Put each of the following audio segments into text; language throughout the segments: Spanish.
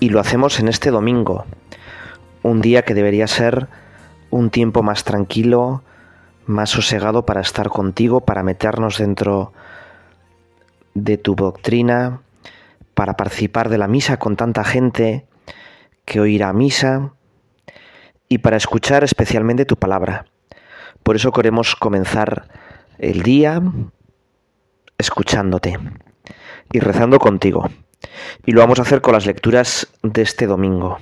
y lo hacemos en este domingo, un día que debería ser un tiempo más tranquilo, más sosegado para estar contigo, para meternos dentro de tu doctrina, para participar de la misa con tanta gente que oirá a misa y para escuchar especialmente tu palabra. Por eso queremos comenzar el día escuchándote y rezando contigo. Y lo vamos a hacer con las lecturas de este domingo.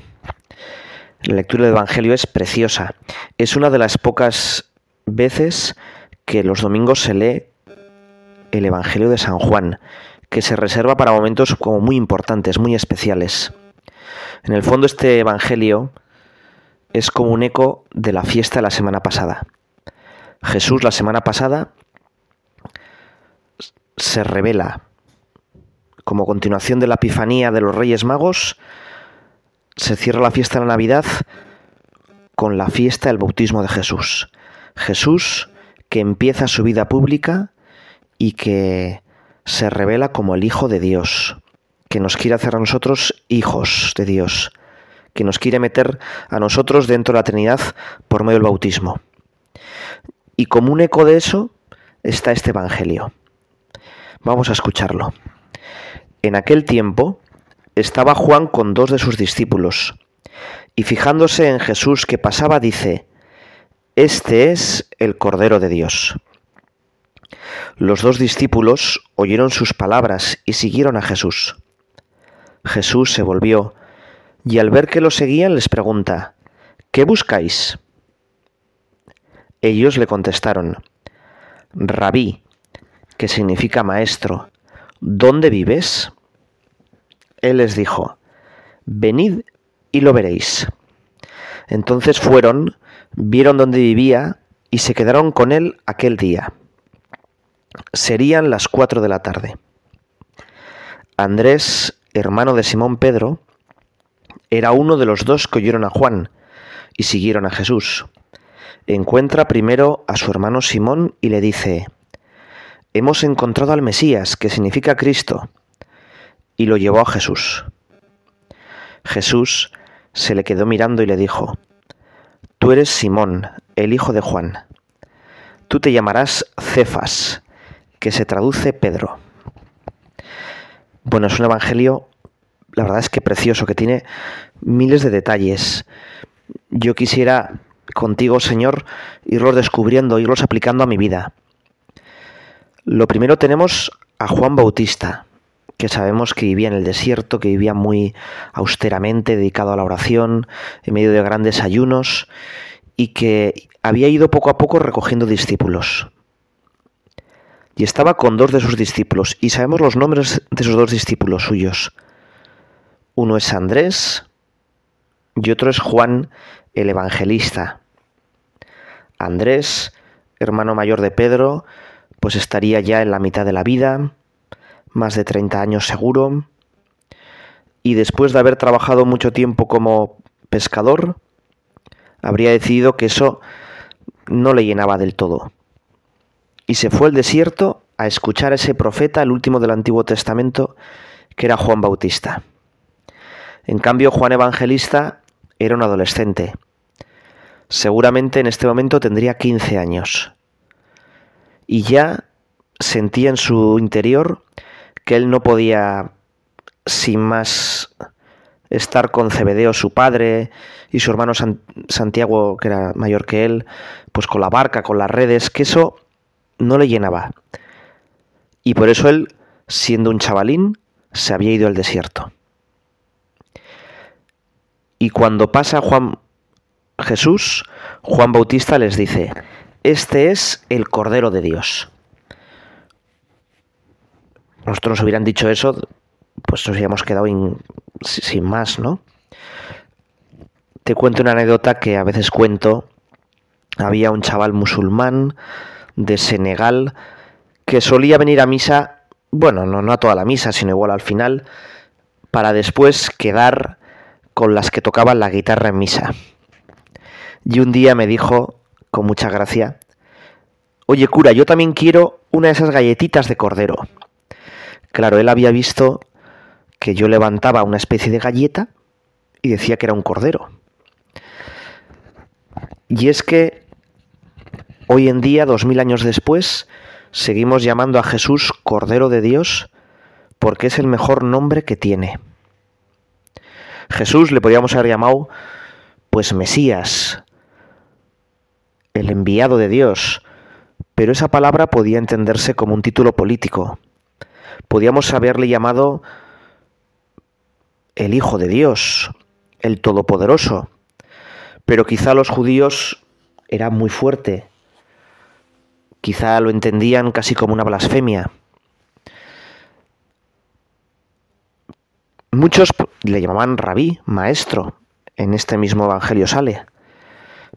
La lectura del Evangelio es preciosa. Es una de las pocas veces que los domingos se lee el Evangelio de San Juan, que se reserva para momentos como muy importantes, muy especiales. En el fondo este Evangelio es como un eco de la fiesta de la semana pasada. Jesús la semana pasada se revela como continuación de la Epifanía de los Reyes Magos, se cierra la fiesta de la Navidad con la fiesta del bautismo de Jesús. Jesús que empieza su vida pública y que se revela como el Hijo de Dios, que nos quiere hacer a nosotros hijos de Dios, que nos quiere meter a nosotros dentro de la Trinidad por medio del bautismo. Y como un eco de eso está este Evangelio. Vamos a escucharlo. En aquel tiempo estaba Juan con dos de sus discípulos, y fijándose en Jesús que pasaba, dice, Este es el Cordero de Dios. Los dos discípulos oyeron sus palabras y siguieron a Jesús. Jesús se volvió, y al ver que lo seguían les pregunta, ¿qué buscáis? Ellos le contestaron, Rabí, que significa maestro, ¿Dónde vives? Él les dijo, Venid y lo veréis. Entonces fueron, vieron dónde vivía y se quedaron con él aquel día. Serían las cuatro de la tarde. Andrés, hermano de Simón Pedro, era uno de los dos que oyeron a Juan y siguieron a Jesús. Encuentra primero a su hermano Simón y le dice, hemos encontrado al Mesías, que significa Cristo, y lo llevó a Jesús. Jesús se le quedó mirando y le dijo, Tú eres Simón, el hijo de Juan. Tú te llamarás Cefas, que se traduce Pedro. Bueno, es un evangelio, la verdad es que precioso, que tiene miles de detalles. Yo quisiera contigo, Señor, irlos descubriendo, irlos aplicando a mi vida. Lo primero tenemos a Juan Bautista, que sabemos que vivía en el desierto, que vivía muy austeramente, dedicado a la oración, en medio de grandes ayunos, y que había ido poco a poco recogiendo discípulos. Y estaba con dos de sus discípulos, y sabemos los nombres de esos dos discípulos suyos. Uno es Andrés y otro es Juan el Evangelista. Andrés, hermano mayor de Pedro, pues estaría ya en la mitad de la vida, más de 30 años seguro, y después de haber trabajado mucho tiempo como pescador, habría decidido que eso no le llenaba del todo. Y se fue al desierto a escuchar a ese profeta, el último del Antiguo Testamento, que era Juan Bautista. En cambio, Juan Evangelista era un adolescente. Seguramente en este momento tendría 15 años y ya sentía en su interior que él no podía sin más estar con Cebedeo su padre y su hermano Santiago que era mayor que él, pues con la barca, con las redes, que eso no le llenaba. Y por eso él, siendo un chavalín, se había ido al desierto. Y cuando pasa Juan Jesús, Juan Bautista les dice, este es el Cordero de Dios. Nosotros nos hubieran dicho eso, pues nos habíamos quedado sin más, ¿no? te cuento una anécdota que a veces cuento. Había un chaval musulmán de Senegal que solía venir a misa, bueno, no, no a toda la misa, sino igual al final, para después quedar con las que tocaban la guitarra en misa. Y un día me dijo, con mucha gracia, oye cura, yo también quiero una de esas galletitas de cordero. Claro, él había visto que yo levantaba una especie de galleta y decía que era un cordero. Y es que hoy en día, dos mil años después, seguimos llamando a Jesús Cordero de Dios porque es el mejor nombre que tiene. Jesús le podríamos haber llamado pues Mesías, el enviado de Dios, pero esa palabra podía entenderse como un título político. Podíamos haberle llamado el Hijo de Dios, el Todopoderoso, pero quizá los judíos era muy fuerte, quizá lo entendían casi como una blasfemia. Muchos le llamaban rabí, maestro, en este mismo Evangelio sale.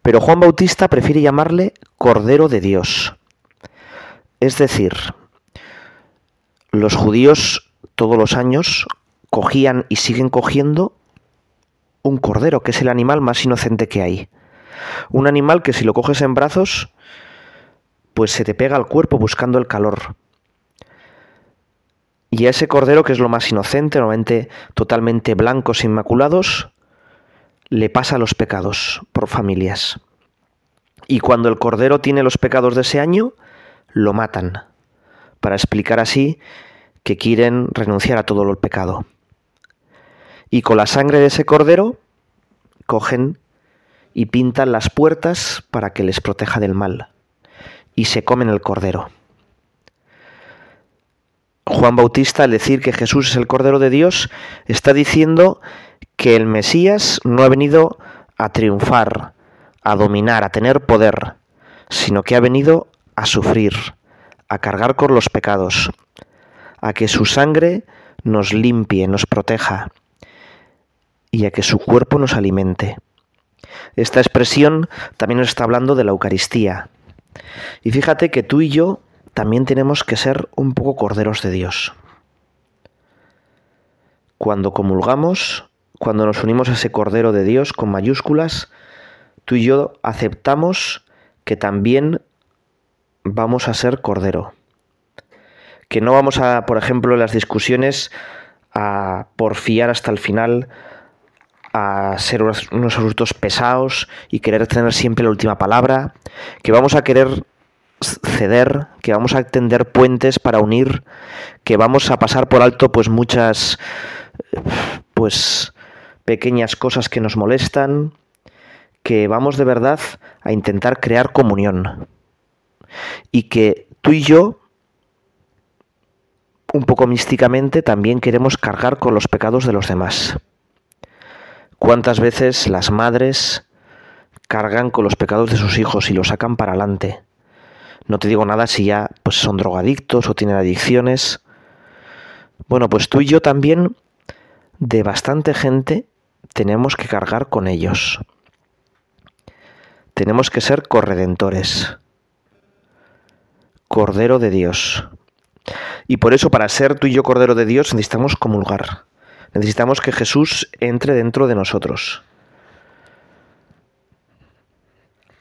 Pero Juan Bautista prefiere llamarle Cordero de Dios. Es decir, los judíos todos los años cogían y siguen cogiendo un cordero, que es el animal más inocente que hay. Un animal que si lo coges en brazos, pues se te pega al cuerpo buscando el calor. Y a ese cordero, que es lo más inocente, normalmente totalmente blancos, inmaculados, le pasa los pecados por familias. Y cuando el cordero tiene los pecados de ese año, lo matan, para explicar así que quieren renunciar a todo el pecado. Y con la sangre de ese cordero cogen y pintan las puertas para que les proteja del mal. Y se comen el cordero. Juan Bautista, al decir que Jesús es el Cordero de Dios, está diciendo que el Mesías no ha venido a triunfar, a dominar, a tener poder, sino que ha venido a sufrir, a cargar con los pecados, a que su sangre nos limpie, nos proteja y a que su cuerpo nos alimente. Esta expresión también nos está hablando de la Eucaristía. Y fíjate que tú y yo también tenemos que ser un poco corderos de Dios. Cuando comulgamos, cuando nos unimos a ese Cordero de Dios con mayúsculas, tú y yo aceptamos que también vamos a ser Cordero. Que no vamos a, por ejemplo, en las discusiones a porfiar hasta el final, a ser unos, unos pesados y querer tener siempre la última palabra, que vamos a querer ceder, que vamos a tender puentes para unir, que vamos a pasar por alto pues muchas pues pequeñas cosas que nos molestan, que vamos de verdad a intentar crear comunión. Y que tú y yo un poco místicamente también queremos cargar con los pecados de los demás. ¿Cuántas veces las madres cargan con los pecados de sus hijos y los sacan para adelante? No te digo nada si ya pues son drogadictos o tienen adicciones. Bueno, pues tú y yo también de bastante gente tenemos que cargar con ellos. Tenemos que ser corredentores. Cordero de Dios. Y por eso para ser tú y yo Cordero de Dios necesitamos comulgar. Necesitamos que Jesús entre dentro de nosotros.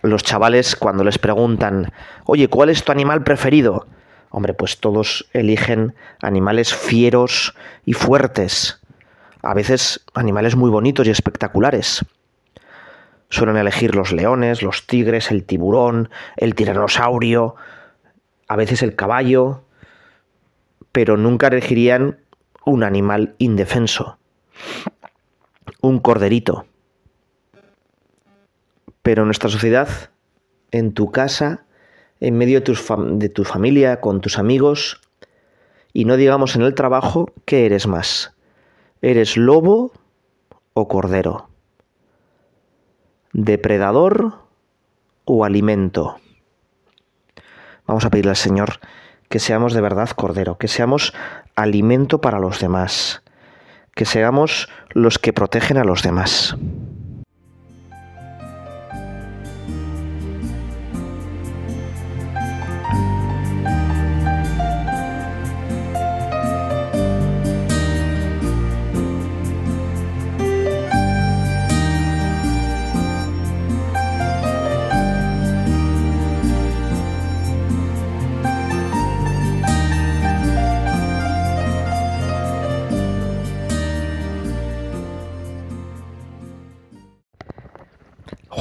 los chavales cuando les preguntan, oye, ¿cuál es tu animal preferido? Hombre, pues todos eligen animales fieros y fuertes. A veces animales muy bonitos y espectaculares. Suelen elegir los leones, los tigres, el tiburón, el tiranosaurio, a veces el caballo, pero nunca elegirían un animal indefenso, un corderito. Pero en nuestra sociedad, en tu casa, en medio de, de tu familia, con tus amigos, y no digamos en el trabajo, ¿qué eres más? ¿Eres lobo o cordero? ¿Depredador o alimento? Vamos a pedirle al Señor que seamos de verdad cordero, que seamos alimento para los demás, que seamos los que protegen a los demás.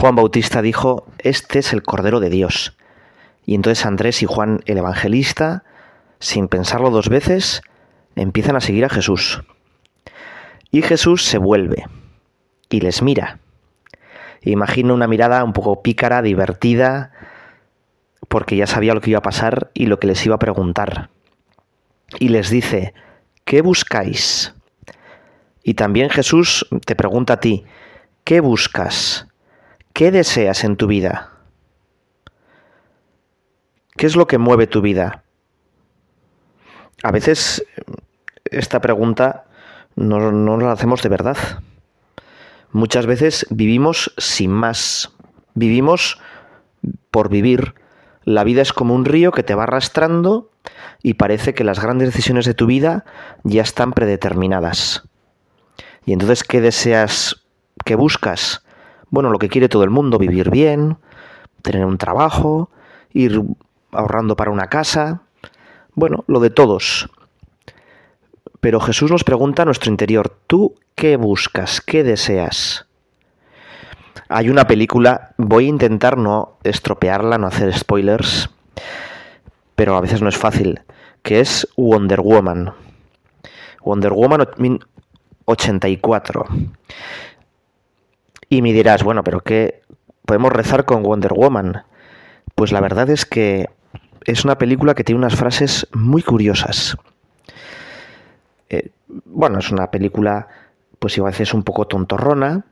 Juan Bautista dijo, este es el Cordero de Dios. Y entonces Andrés y Juan el Evangelista, sin pensarlo dos veces, empiezan a seguir a Jesús. Y Jesús se vuelve y les mira. Imagino una mirada un poco pícara, divertida, porque ya sabía lo que iba a pasar y lo que les iba a preguntar. Y les dice, ¿qué buscáis? Y también Jesús te pregunta a ti, ¿qué buscas? ¿Qué deseas en tu vida? ¿Qué es lo que mueve tu vida? A veces esta pregunta no, no la hacemos de verdad. Muchas veces vivimos sin más. Vivimos por vivir. La vida es como un río que te va arrastrando y parece que las grandes decisiones de tu vida ya están predeterminadas. Y entonces, ¿qué deseas? ¿Qué buscas? Bueno, lo que quiere todo el mundo, vivir bien, tener un trabajo, ir ahorrando para una casa, bueno, lo de todos. Pero Jesús nos pregunta a nuestro interior, ¿tú qué buscas? ¿Qué deseas? Hay una película, voy a intentar no estropearla, no hacer spoilers, pero a veces no es fácil, que es Wonder Woman. Wonder Woman 84. Y me dirás, bueno, pero ¿qué podemos rezar con Wonder Woman? Pues la verdad es que es una película que tiene unas frases muy curiosas. Eh, bueno, es una película, pues a veces un poco tontorrona,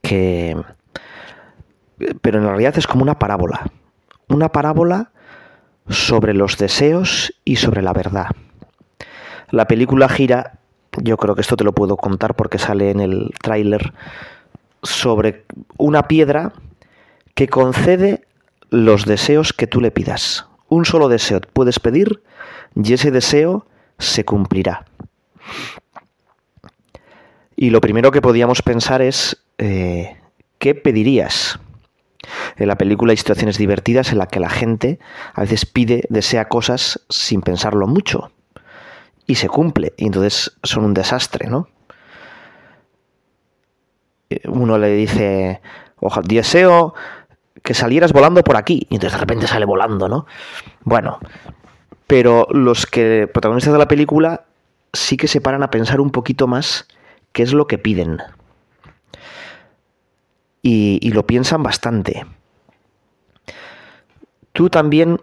que... Pero en realidad es como una parábola. Una parábola sobre los deseos y sobre la verdad. La película gira, yo creo que esto te lo puedo contar porque sale en el tráiler, sobre una piedra que concede los deseos que tú le pidas. Un solo deseo puedes pedir y ese deseo se cumplirá. Y lo primero que podíamos pensar es, eh, ¿qué pedirías? En la película hay situaciones divertidas en las que la gente a veces pide, desea cosas sin pensarlo mucho. Y se cumple. Y entonces son un desastre, ¿no? Uno le dice, ojalá, deseo que salieras volando por aquí. Y entonces de repente sale volando, ¿no? Bueno, pero los que protagonistas de la película sí que se paran a pensar un poquito más qué es lo que piden. Y lo piensan bastante. Tú también,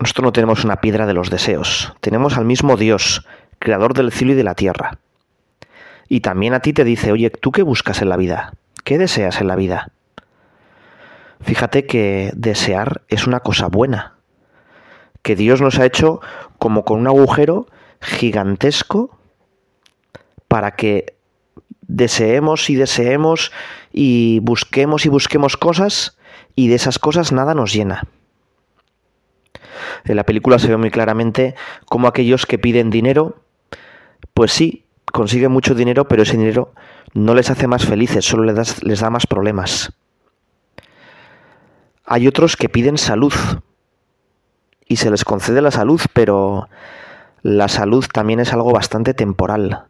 nosotros no tenemos una piedra de los deseos, tenemos al mismo Dios, creador del cielo y de la tierra. Y también a ti te dice, oye, ¿tú qué buscas en la vida? ¿Qué deseas en la vida? Fíjate que desear es una cosa buena, que Dios nos ha hecho como con un agujero gigantesco para que deseemos y deseemos y busquemos y busquemos cosas y de esas cosas nada nos llena. En la película se ve muy claramente cómo aquellos que piden dinero, pues sí, consiguen mucho dinero, pero ese dinero no les hace más felices, solo les, les da más problemas. Hay otros que piden salud y se les concede la salud, pero la salud también es algo bastante temporal,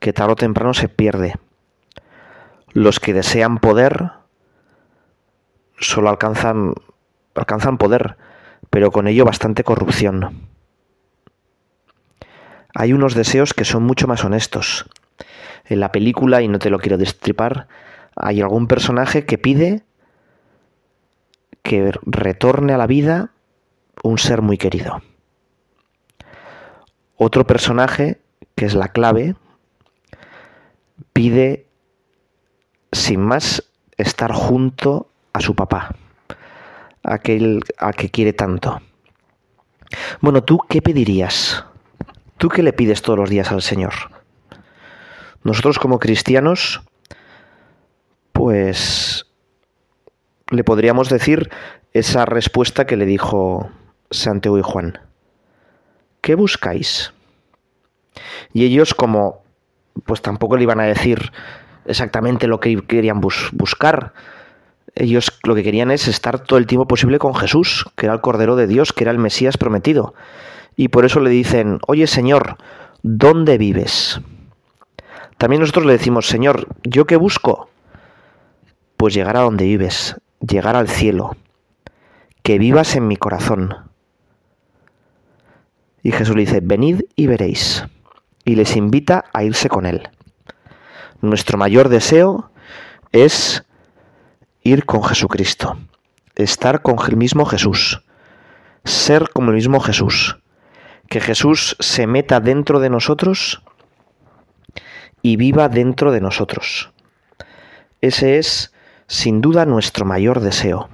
que tarde o temprano se pierde. Los que desean poder solo alcanzan, alcanzan poder, pero con ello bastante corrupción. Hay unos deseos que son mucho más honestos. En la película, y no te lo quiero destripar, hay algún personaje que pide que retorne a la vida un ser muy querido. Otro personaje, que es la clave, pide sin más estar junto a su papá, aquel a que quiere tanto. Bueno, ¿tú qué pedirías? ¿Tú qué le pides todos los días al Señor? Nosotros como cristianos, pues le podríamos decir esa respuesta que le dijo Santiago y Juan. ¿Qué buscáis? Y ellos como pues tampoco le iban a decir exactamente lo que querían buscar. Ellos lo que querían es estar todo el tiempo posible con Jesús, que era el Cordero de Dios, que era el Mesías prometido. Y por eso le dicen, oye Señor, ¿dónde vives? También nosotros le decimos, Señor, ¿yo qué busco? pues llegar a donde vives, llegar al cielo, que vivas en mi corazón. Y Jesús le dice, venid y veréis. Y les invita a irse con él. Nuestro mayor deseo es ir con Jesucristo, estar con el mismo Jesús, ser como el mismo Jesús, que Jesús se meta dentro de nosotros y viva dentro de nosotros. Ese es, sin duda, nuestro mayor deseo.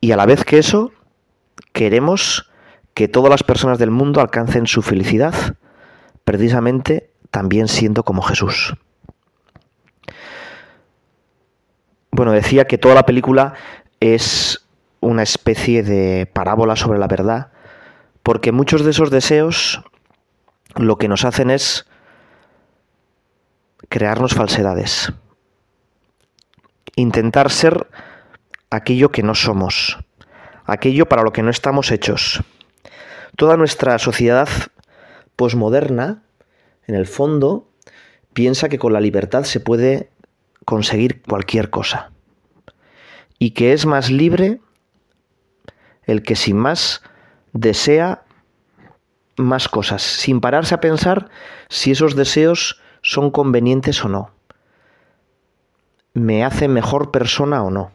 Y a la vez que eso, queremos que todas las personas del mundo alcancen su felicidad, precisamente también siendo como Jesús. Bueno, decía que toda la película es una especie de parábola sobre la verdad, porque muchos de esos deseos lo que nos hacen es crearnos falsedades, intentar ser aquello que no somos, aquello para lo que no estamos hechos. Toda nuestra sociedad posmoderna, en el fondo, piensa que con la libertad se puede conseguir cualquier cosa y que es más libre el que sin más desea más cosas, sin pararse a pensar si esos deseos son convenientes o no. ¿Me hace mejor persona o no?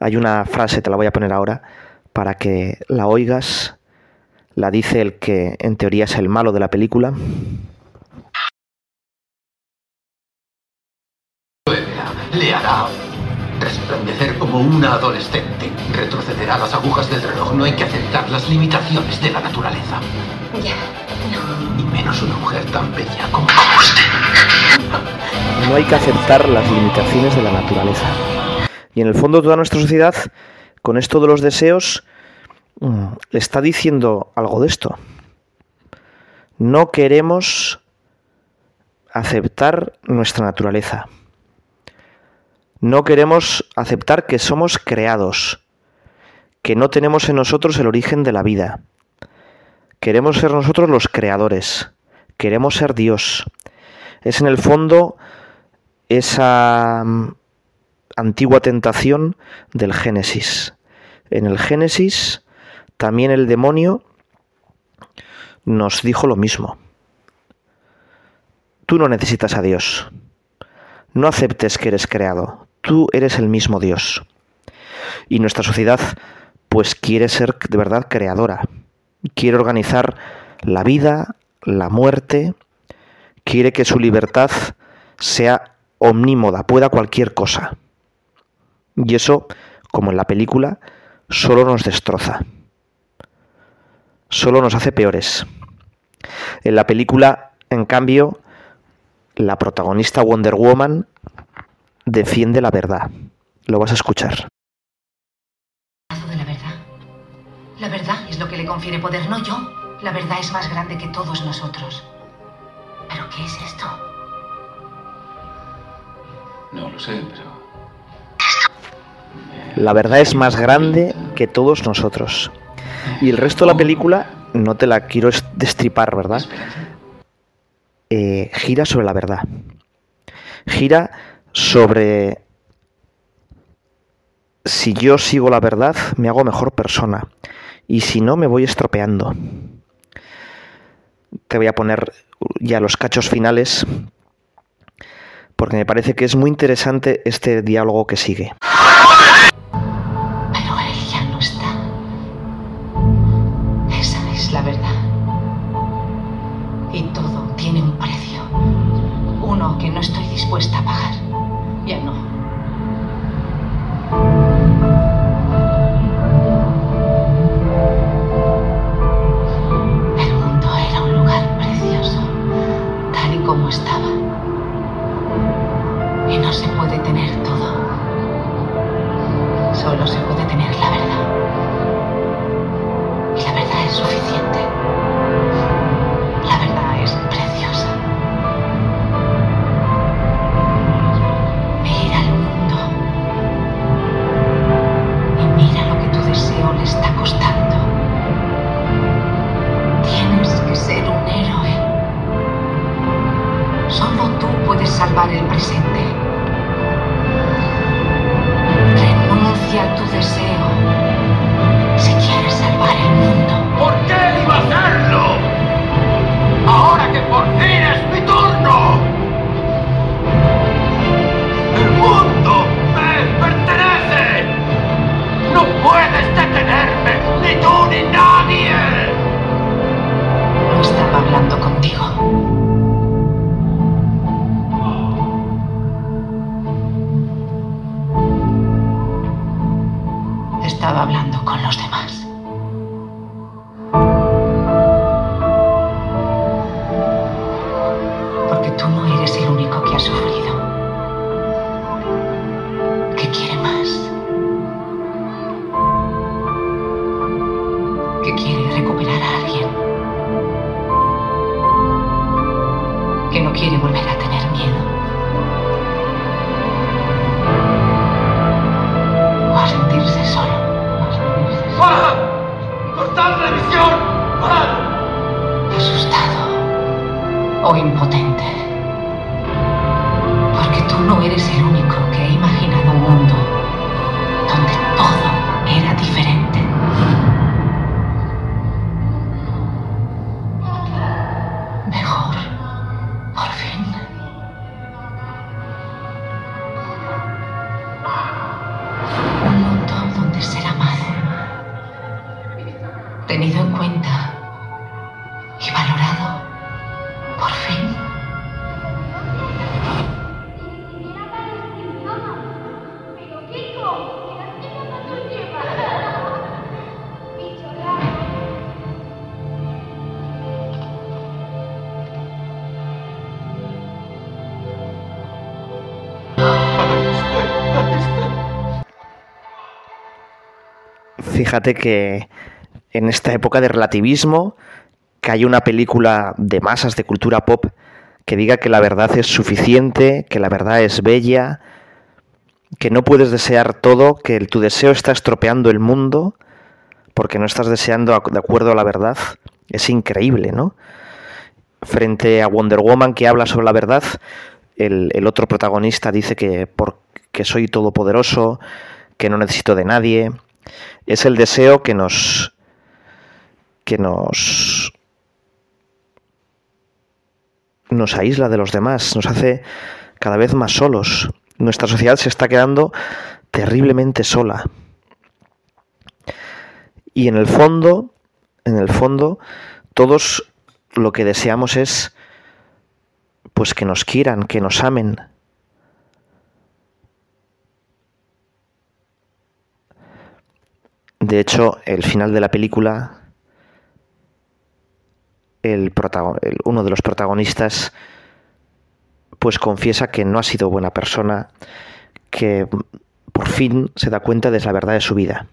Hay una frase, te la voy a poner ahora, para que la oigas. La dice el que en teoría es el malo de la película. Le resplandecer como una adolescente. Retrocederá las agujas del reloj. No hay que aceptar las limitaciones de la naturaleza. Ya, no. Y menos una mujer tan bella como usted. No hay que aceptar las limitaciones de la naturaleza. Y en el fondo toda nuestra sociedad, con esto de los deseos, mm, está diciendo algo de esto. No queremos aceptar nuestra naturaleza. No queremos aceptar que somos creados, que no tenemos en nosotros el origen de la vida. Queremos ser nosotros los creadores, queremos ser Dios. Es en el fondo esa mm, antigua tentación del Génesis. En el Génesis también el demonio nos dijo lo mismo. Tú no necesitas a Dios. No aceptes que eres creado tú eres el mismo Dios. Y nuestra sociedad pues quiere ser de verdad creadora, quiere organizar la vida, la muerte, quiere que su libertad sea omnímoda, pueda cualquier cosa. Y eso, como en la película, solo nos destroza, solo nos hace peores. En la película, en cambio, la protagonista Wonder Woman defiende la verdad. Lo vas a escuchar. de la verdad. La verdad es lo que le confiere poder, no yo. La verdad es más grande que todos nosotros. ¿Pero qué es esto? No lo sé, pero... La verdad es más grande que todos nosotros. Y el resto de la película, no te la quiero destripar, ¿verdad? Eh, gira sobre la verdad. Gira sobre si yo sigo la verdad, me hago mejor persona. Y si no, me voy estropeando. Te voy a poner ya los cachos finales, porque me parece que es muy interesante este diálogo que sigue. tu deseo. Fíjate que en esta época de relativismo, que hay una película de masas de cultura pop que diga que la verdad es suficiente, que la verdad es bella, que no puedes desear todo, que tu deseo está estropeando el mundo porque no estás deseando de acuerdo a la verdad, es increíble, ¿no? Frente a Wonder Woman que habla sobre la verdad, el, otro protagonista dice que porque soy todopoderoso, que no necesito de nadie. Es el deseo que nos que nos nos aísla de los demás, nos hace cada vez más solos. Nuestra sociedad se está quedando terriblemente sola. Y en el fondo, en el fondo, todos lo que deseamos es pues que nos quieran, que nos amen. De hecho, el final de la película, el uno de los protagonistas, pues confiesa que no ha sido buena persona, que por fin se da cuenta de la verdad de su vida.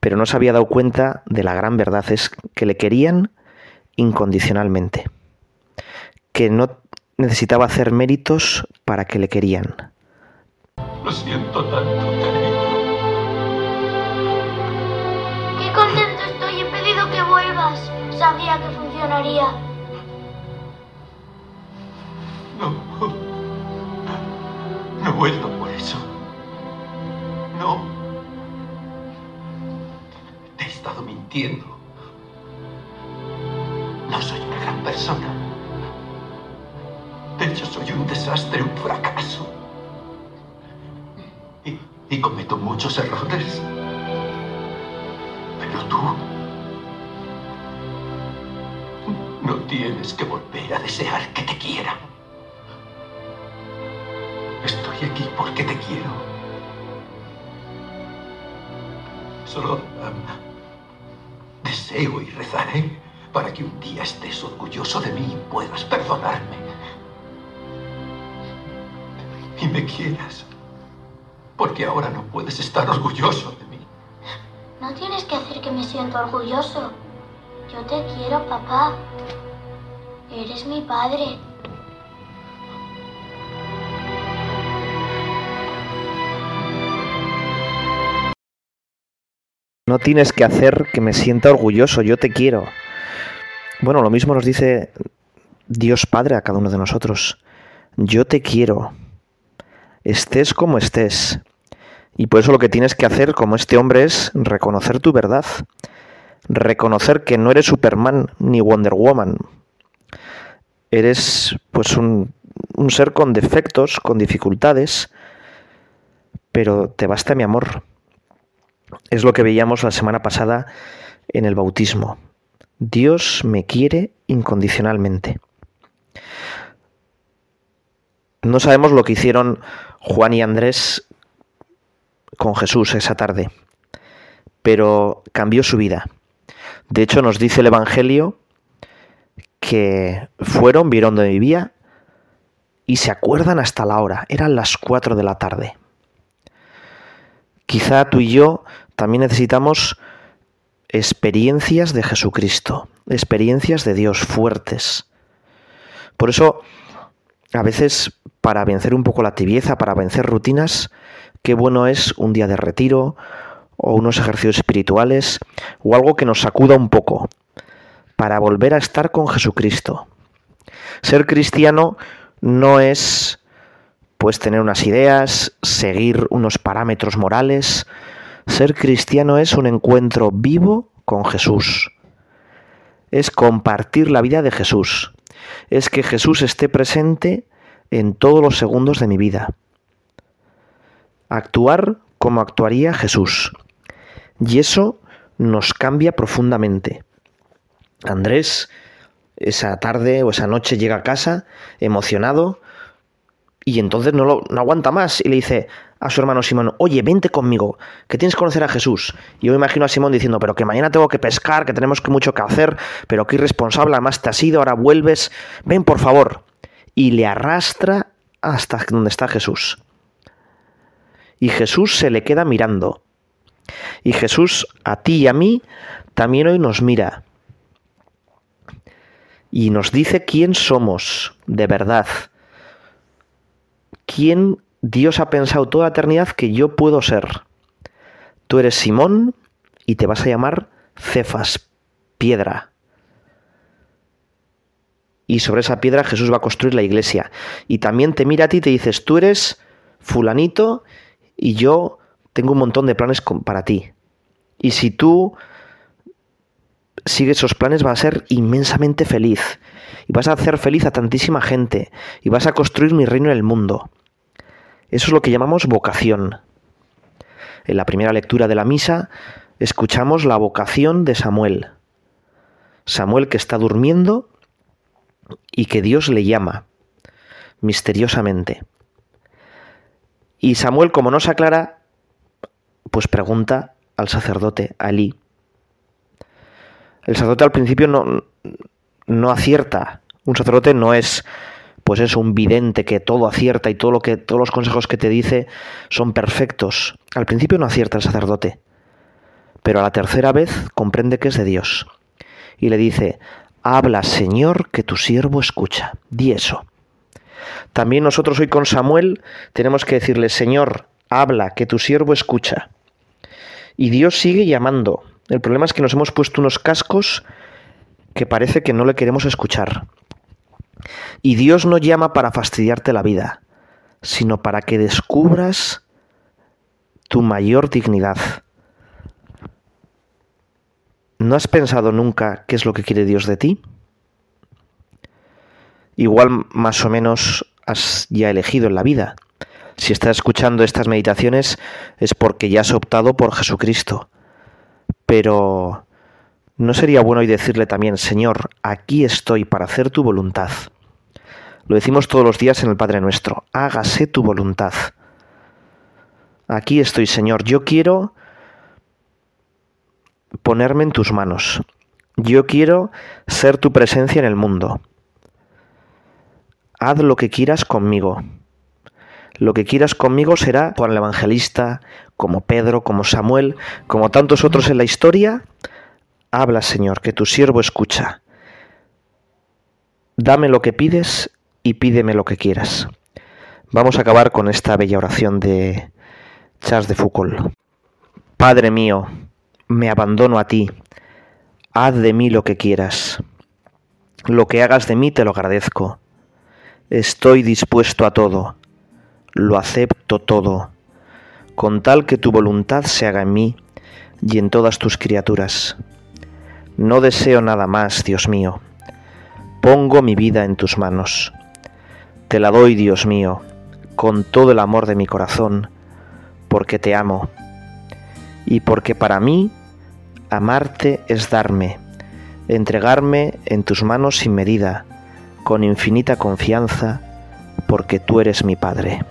Pero no se había dado cuenta de la gran verdad, es que le querían incondicionalmente, que no necesitaba hacer méritos para que le querían. Lo siento tanto, cariño. Contento estoy, he pedido que vuelvas. Sabía que funcionaría. No. No vuelvo por eso. No. Te he estado mintiendo. No soy una gran persona. De hecho, soy un desastre, un fracaso. Y, y cometo muchos errores. Tú... No tienes que volver a desear que te quieran. Estoy aquí porque te quiero. Solo am, deseo y rezaré para que un día estés orgulloso de mí y puedas perdonarme. Y me quieras. Porque ahora no puedes estar orgulloso. No tienes que hacer que me sienta orgulloso. Yo te quiero, papá. Eres mi padre. No tienes que hacer que me sienta orgulloso, yo te quiero. Bueno, lo mismo nos dice Dios Padre a cada uno de nosotros. Yo te quiero. Estés como estés. Y por eso lo que tienes que hacer como este hombre es reconocer tu verdad, reconocer que no eres Superman ni Wonder Woman. Eres pues un, un ser con defectos, con dificultades, pero te basta mi amor. Es lo que veíamos la semana pasada en el bautismo. Dios me quiere incondicionalmente. No sabemos lo que hicieron Juan y Andrés con Jesús esa tarde, pero cambió su vida. De hecho, nos dice el Evangelio que fueron, vieron donde vivía y se acuerdan hasta la hora. Eran las 4 de la tarde. Quizá tú y yo también necesitamos experiencias de Jesucristo, experiencias de Dios fuertes. Por eso, a veces, para vencer un poco la tibieza, para vencer rutinas, qué bueno es un día de retiro o unos ejercicios espirituales o algo que nos sacuda un poco, para volver a estar con Jesucristo. Ser cristiano no es pues tener unas ideas, seguir unos parámetros morales, ser cristiano es un encuentro vivo con Jesús. Es compartir la vida de Jesús. Es que Jesús esté presente en todos los segundos de mi vida. Actuar como actuaría Jesús. Y eso nos cambia profundamente. Andrés esa tarde o esa noche llega a casa emocionado y entonces no, lo, no aguanta más y le dice, a su hermano Simón, oye, vente conmigo, que tienes que conocer a Jesús. Y yo me imagino a Simón diciendo, pero que mañana tengo que pescar, que tenemos mucho que hacer, pero qué irresponsable, además te has ido, ahora vuelves, ven por favor. Y le arrastra hasta donde está Jesús. Y Jesús se le queda mirando. Y Jesús a ti y a mí también hoy nos mira. Y nos dice quién somos de verdad. ¿Quién Dios ha pensado toda la eternidad que yo puedo ser. Tú eres Simón y te vas a llamar Cefas, piedra. Y sobre esa piedra Jesús va a construir la iglesia. Y también te mira a ti y te dices, tú eres fulanito y yo tengo un montón de planes para ti. Y si tú sigues esos planes vas a ser inmensamente feliz. Y vas a hacer feliz a tantísima gente. Y vas a construir mi reino en el mundo. Eso es lo que llamamos vocación. En la primera lectura de la misa escuchamos la vocación de Samuel. Samuel que está durmiendo y que Dios le llama misteriosamente. Y Samuel, como no se aclara, pues pregunta al sacerdote, Ali. El sacerdote al principio no, no acierta. Un sacerdote no es pues es un vidente que todo acierta y todo lo que todos los consejos que te dice son perfectos. Al principio no acierta el sacerdote, pero a la tercera vez comprende que es de Dios y le dice: "Habla, Señor, que tu siervo escucha." Di eso. También nosotros hoy con Samuel tenemos que decirle: "Señor, habla, que tu siervo escucha." Y Dios sigue llamando. El problema es que nos hemos puesto unos cascos que parece que no le queremos escuchar. Y Dios no llama para fastidiarte la vida, sino para que descubras tu mayor dignidad. ¿No has pensado nunca qué es lo que quiere Dios de ti? Igual más o menos has ya elegido en la vida. Si estás escuchando estas meditaciones es porque ya has optado por Jesucristo. Pero ¿no sería bueno hoy decirle también, Señor, aquí estoy para hacer tu voluntad? Lo decimos todos los días en el Padre Nuestro. Hágase tu voluntad. Aquí estoy, Señor. Yo quiero ponerme en tus manos. Yo quiero ser tu presencia en el mundo. Haz lo que quieras conmigo. Lo que quieras conmigo será con el evangelista, como Pedro, como Samuel, como tantos otros en la historia. Habla, Señor, que tu siervo escucha. Dame lo que pides y pídeme lo que quieras. Vamos a acabar con esta bella oración de Charles de Foucault. Padre mío, me abandono a ti, haz de mí lo que quieras. Lo que hagas de mí te lo agradezco. Estoy dispuesto a todo, lo acepto todo. con tal que tu voluntad se haga en mí y en todas tus criaturas. No deseo nada más, Dios mío. Pongo mi vida en tus manos. Te la doy, Dios mío, con todo el amor de mi corazón, porque te amo y porque para mí amarte es darme, entregarme en tus manos sin medida, con infinita confianza, porque tú eres mi Padre.